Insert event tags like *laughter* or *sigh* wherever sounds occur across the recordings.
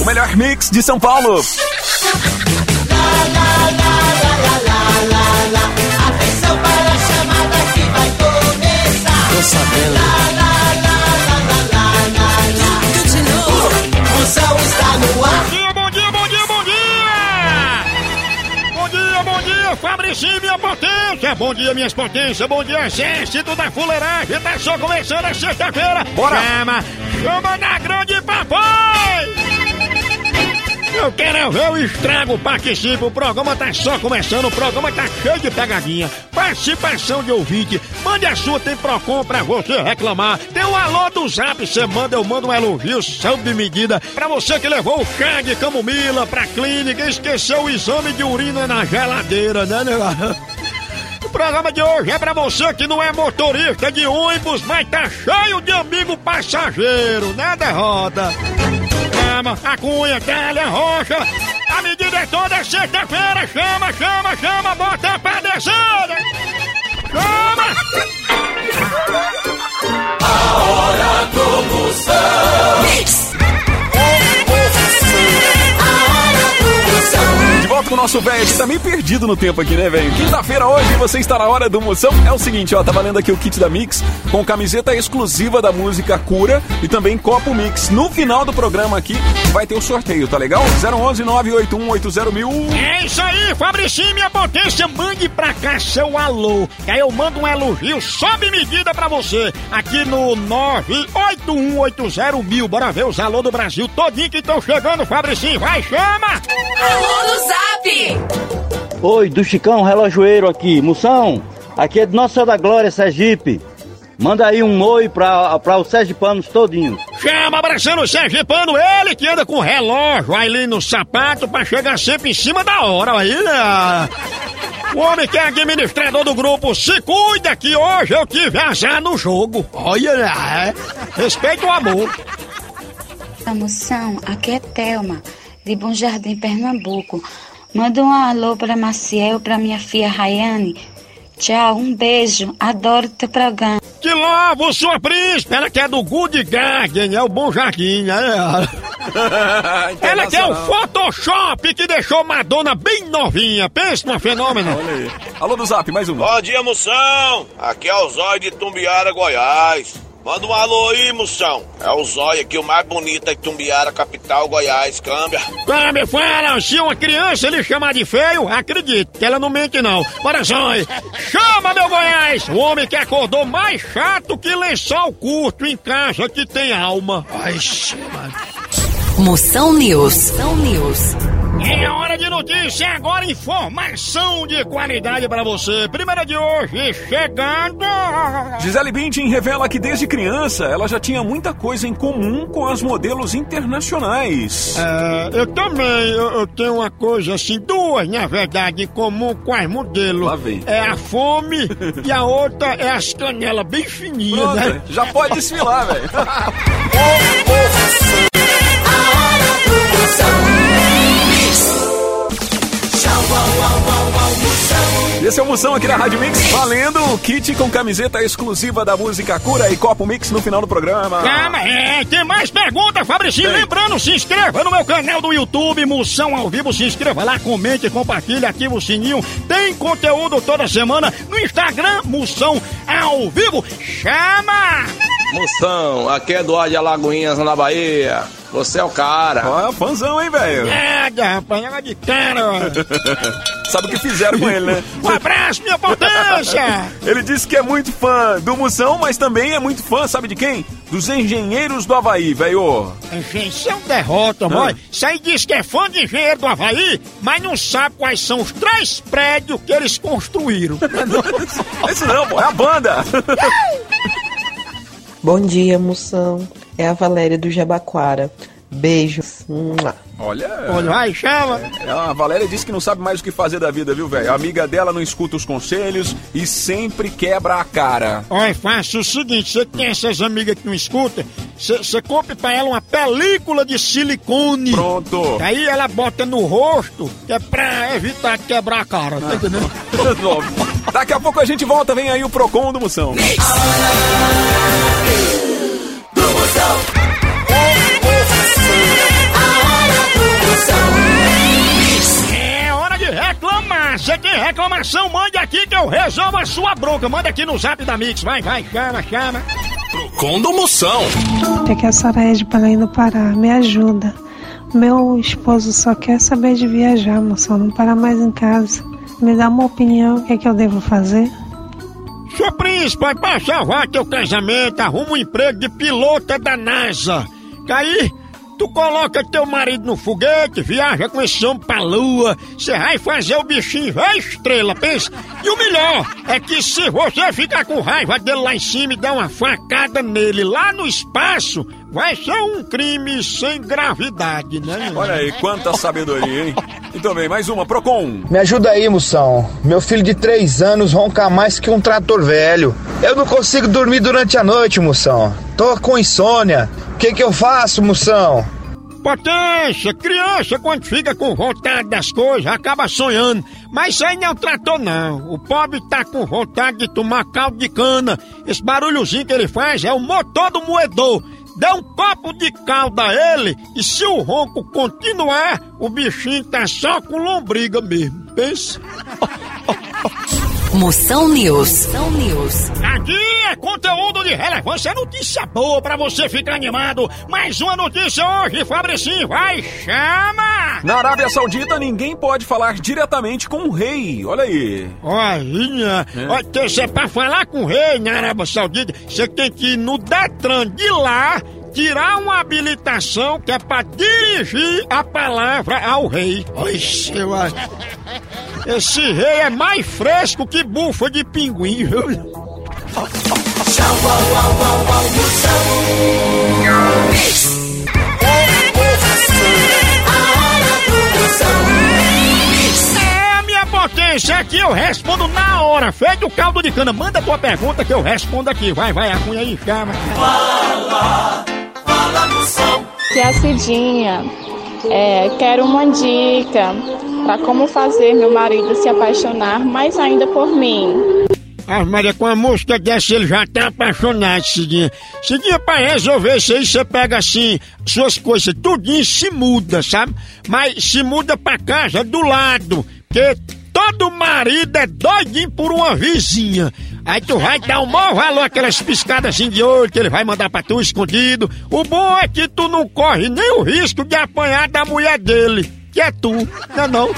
O melhor mix de São Paulo. Bom dia, minhas potências, bom dia, exército da fuleiragem! Tá só começando a sexta-feira! Bora! Chama, chama na grande papai! Eu quero é ver o estrago, participe, o programa tá só começando, o programa tá cheio de pegadinha, participação de ouvinte, mande a sua, tem Procon pra você reclamar, tem o alô do zap, você manda, eu mando um elogio sob medida, pra você que levou o chá de camomila pra clínica esqueceu o exame de urina na geladeira, né, né? *laughs* O programa de hoje é pra você que não é motorista de ônibus, mas tá cheio de amigo passageiro, né, derrota? Chama, a cunha, calha, rocha. A medida é toda sexta-feira. Chama, chama, chama, bota pra descer. Chama! De volta com o nosso velho, tá meio perdido no tempo aqui, né, velho? Quinta-feira hoje, você está na hora do Moção. É o seguinte, ó, tá valendo aqui o kit da Mix com camiseta exclusiva da música Cura e também copo Mix. No final do programa aqui vai ter o sorteio, tá legal? 011 981 80 mil. É isso aí, Fabricinho, minha potência, mande pra cá seu alô. Que aí eu mando um elogio sob medida pra você. Aqui no 98180 mil. Bora ver os alô do Brasil todinho que estão chegando, Fabricinho. Vai, chama! Alô no zap! Oi, do Chicão Relojoeiro aqui. Moção, aqui é de Nossa Senhora da Glória, Sergipe. Manda aí um oi pra, pra os sergipanos todinhos. Chama abraçando o Sergipano, ele que anda com relógio ali no sapato pra chegar sempre em cima da hora. Aí, né? O homem que é administrador do grupo se cuida que hoje eu tive azar no jogo. Olha, é. respeita o amor. A moção, aqui é Thelma, de Bom Jardim, Pernambuco. Manda um alô para Maciel, para minha filha Rayane. Tchau, um beijo, adoro teu programa. Que logo, sua príncipe, ela que é do Good Garden, é o Bom Jardim, né? *laughs* Ela que é o Photoshop que deixou Madonna bem novinha. Pensa no fenômeno. Olha aí. Alô do Zap, mais um. Bom dia, Moção! Aqui é o Zóio de Tumbiara, Goiás. Manda um alô aí, Moção. É o Zóio aqui, o mais bonito de Tumbiara, capital, Goiás. Câmbia. Quando me fala, se uma criança lhe chamar de feio, acredite, que ela não mente não. Bora, Zóio. Chama, meu Goiás! O homem que acordou mais chato que lençol curto em casa que tem alma. Ai, mano. Moção News. Moção News. É hora de notícia, agora informação de qualidade pra você. Primeira de hoje, chegando. Gisele Bündchen revela que desde criança ela já tinha muita coisa em comum com as modelos internacionais. É, eu também, eu, eu tenho uma coisa assim, duas na verdade, em comum com as modelos. Lá vem. É a fome e a outra é as canelas bem fininhas, Pronto, né? já pode desfilar, velho. *laughs* Tchau, Esse é o Moção aqui na Rádio Mix, valendo o kit com camiseta exclusiva da música Cura e Copo Mix no final do programa. Calma, é, tem mais perguntas, Fabricinho. Tem. Lembrando, se inscreva no meu canal do YouTube, Moção ao Vivo. Se inscreva lá, comente, compartilhe, ativa o sininho. Tem conteúdo toda semana no Instagram, Moção ao Vivo. Chama! Moção, aqui é Eduardo de Alagoinhas, na Bahia. Você é o cara. Ó, fãzão, hein, velho? É, rapaz, ela de cara, ó. *laughs* Sabe o que fizeram com ele, né? Um abraço, minha potência! *laughs* Ele disse que é muito fã do Moção, mas também é muito fã, sabe de quem? dos engenheiros do Havaí, velho. Enfim, isso é um derrota, mãe. Isso aí diz que é fã de engenheiro do Havaí, mas não sabe quais são os três prédios que eles construíram. *laughs* Isso não, pô, é a banda. Bom dia, moção. É a Valéria do Jabaquara. Beijos. Olha. Olha, vai, chama. É, a Valéria disse que não sabe mais o que fazer da vida, viu, velho? A amiga dela não escuta os conselhos e sempre quebra a cara. Olha, faça o seguinte: você tem essas amigas que não escutam, você compra pra ela uma película de silicone. Pronto. Aí ela bota no rosto, que é pra evitar quebrar a cara, tá entendendo? *laughs* Daqui a pouco a gente volta, vem aí o Procon do Moção. Reclamação? Mande aqui que eu resolvo a sua bronca. Manda aqui no zap da Mix. Vai, vai, chama, chama. Procon do Moção. É que a Soraya de Belém do Pará, me ajuda. Meu esposo só quer saber de viajar, moção, não para mais em casa. Me dá uma opinião, o que é que eu devo fazer? Seu príncipe, pra salvar teu casamento, arruma um emprego de pilota da NASA. Que aí, tu coloca teu marido no foguete, viaja com esse homem pra lua, você vai fazer o bichinho ver estrela, pensa. E o melhor é que se você ficar com raiva dele lá em cima e dar uma facada nele lá no espaço, vai ser um crime sem gravidade, né? Olha aí, quanta sabedoria, hein? *laughs* Então bem, mais uma, Procon. Me ajuda aí, moção. Meu filho de três anos ronca mais que um trator velho. Eu não consigo dormir durante a noite, moção. Tô com insônia. O que que eu faço, moção? Potência, criança quando fica com vontade das coisas acaba sonhando. Mas isso aí não é um trator não. O pobre tá com vontade de tomar caldo de cana. Esse barulhozinho que ele faz é o motor do moedor. Dá um copo de caldo a ele e se o ronco continuar, o bichinho tá só com lombriga mesmo. Pensa. *laughs* Moção News. Moção News. Aqui é conteúdo de relevância, é notícia boa pra você ficar animado. Mais uma notícia hoje, Fabricinho, vai, chama! Na Arábia Saudita, ninguém pode falar diretamente com o rei. Olha aí. Olha, É. olha, que você pra falar com o rei na Arábia Saudita, você tem que ir no Detran de lá, tirar uma habilitação que é pra dirigir a palavra ao rei. Oxe, eu acho. Esse rei é mais fresco que bufa de pinguim, viu? Tchau, au, au, au, au, potência, aqui eu respondo na hora. Feito o caldo de cana, manda tua pergunta que eu respondo aqui. Vai, vai, a cunha aí, chama. Fala, fala, moção. Que é a Cidinha, é, quero uma dica para como fazer meu marido se apaixonar mais ainda por mim. Ah, Maria, com a música dessa ele já tá apaixonado, Cidinha. Cidinha, pra resolver isso aí, você pega assim, suas coisas tudinho se muda, sabe? Mas se muda pra casa do lado, porque todo marido é doidinho por uma vizinha. Aí tu vai dar o maior valor aquelas piscadas assim de olho que ele vai mandar pra tu escondido. O bom é que tu não corre nem o risco de apanhar da mulher dele, que é tu, não é não?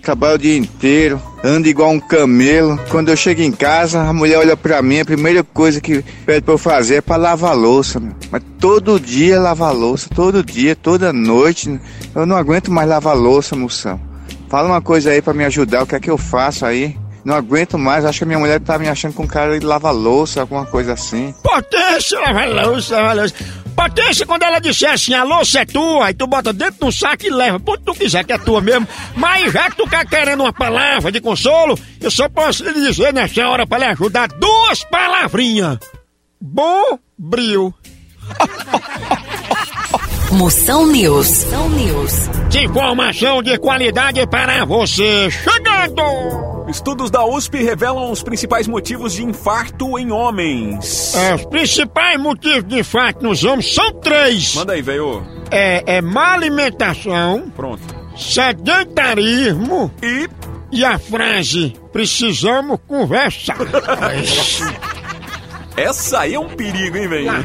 Trabalho o dia inteiro, ando igual um camelo. Quando eu chego em casa, a mulher olha pra mim, a primeira coisa que pede pra eu fazer é pra lavar louça. Meu. Mas todo dia lavar louça, todo dia, toda noite. Eu não aguento mais lavar louça, moção. Fala uma coisa aí pra me ajudar, o que é que eu faço aí? Não aguento mais, acho que minha mulher tá me achando com cara de lavar louça, alguma coisa assim. Potência, lava louça, lava louça. Potência, quando ela disser assim, a louça é tua, aí tu bota dentro do saco e leva, ponto tu quiser, que é tua mesmo. Mas já que tu tá querendo uma palavra de consolo, eu só posso lhe dizer nessa hora pra lhe ajudar duas palavrinhas. Bom brilho. *laughs* Moção News. Moção News. De informação de qualidade para você. Chegando! Estudos da USP revelam os principais motivos de infarto em homens. É, os principais motivos de infarto nos homens são três. Manda aí, velho. É, é má alimentação. Pronto. Sedentarismo. E? E a frase, precisamos conversar. *laughs* Essa aí é um perigo, hein, velho? *laughs*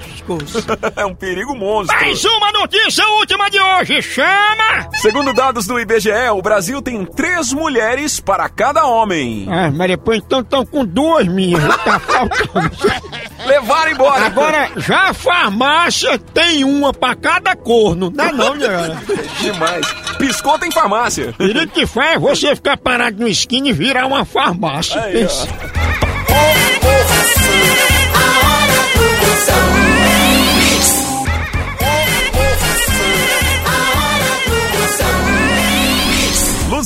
é um perigo monstro. Mais uma notícia última de hoje, chama! Segundo dados do IBGE, o Brasil tem três mulheres para cada homem. Ah, mas depois então estão com duas minhas, tá faltando. *laughs* Levaram embora. Agora, já a farmácia tem uma pra cada corno, não é não, galera? *laughs* Demais. Piscou tem farmácia. Perigo que faz é você ficar parado no esquina e virar uma farmácia. Aí,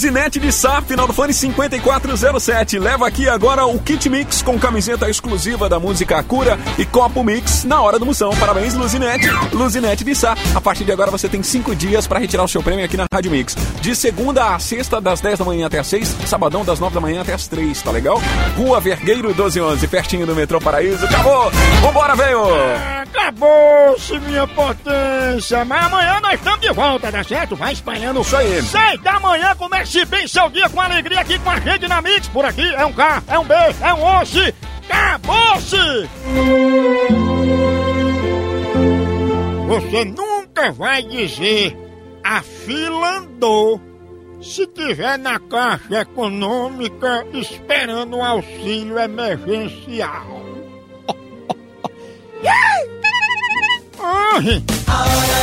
Luzinete de Sá, final do fone 5407. Leva aqui agora o Kit Mix com camiseta exclusiva da música Cura e copo Mix na hora do moção. Parabéns, Luzinete. Luzinete de Sá. A partir de agora você tem cinco dias para retirar o seu prêmio aqui na Rádio Mix. De segunda a sexta, das 10 da manhã até as 6. Sabadão, das 9 da manhã até as 3, tá legal? Rua Vergueiro 1211, pertinho do metrô Paraíso. Acabou! Vambora, velho! Acabou-se minha potência, mas amanhã nós estamos de volta, tá certo? Vai espalhando. Isso aí. Seis da manhã, comece bem seu dia com alegria aqui com a gente na Mix. Por aqui é um K, é um B, é um osse. Acabou-se! Você nunca vai dizer a fila andou se tiver na caixa econômica esperando um auxílio emergencial. *laughs* Ai!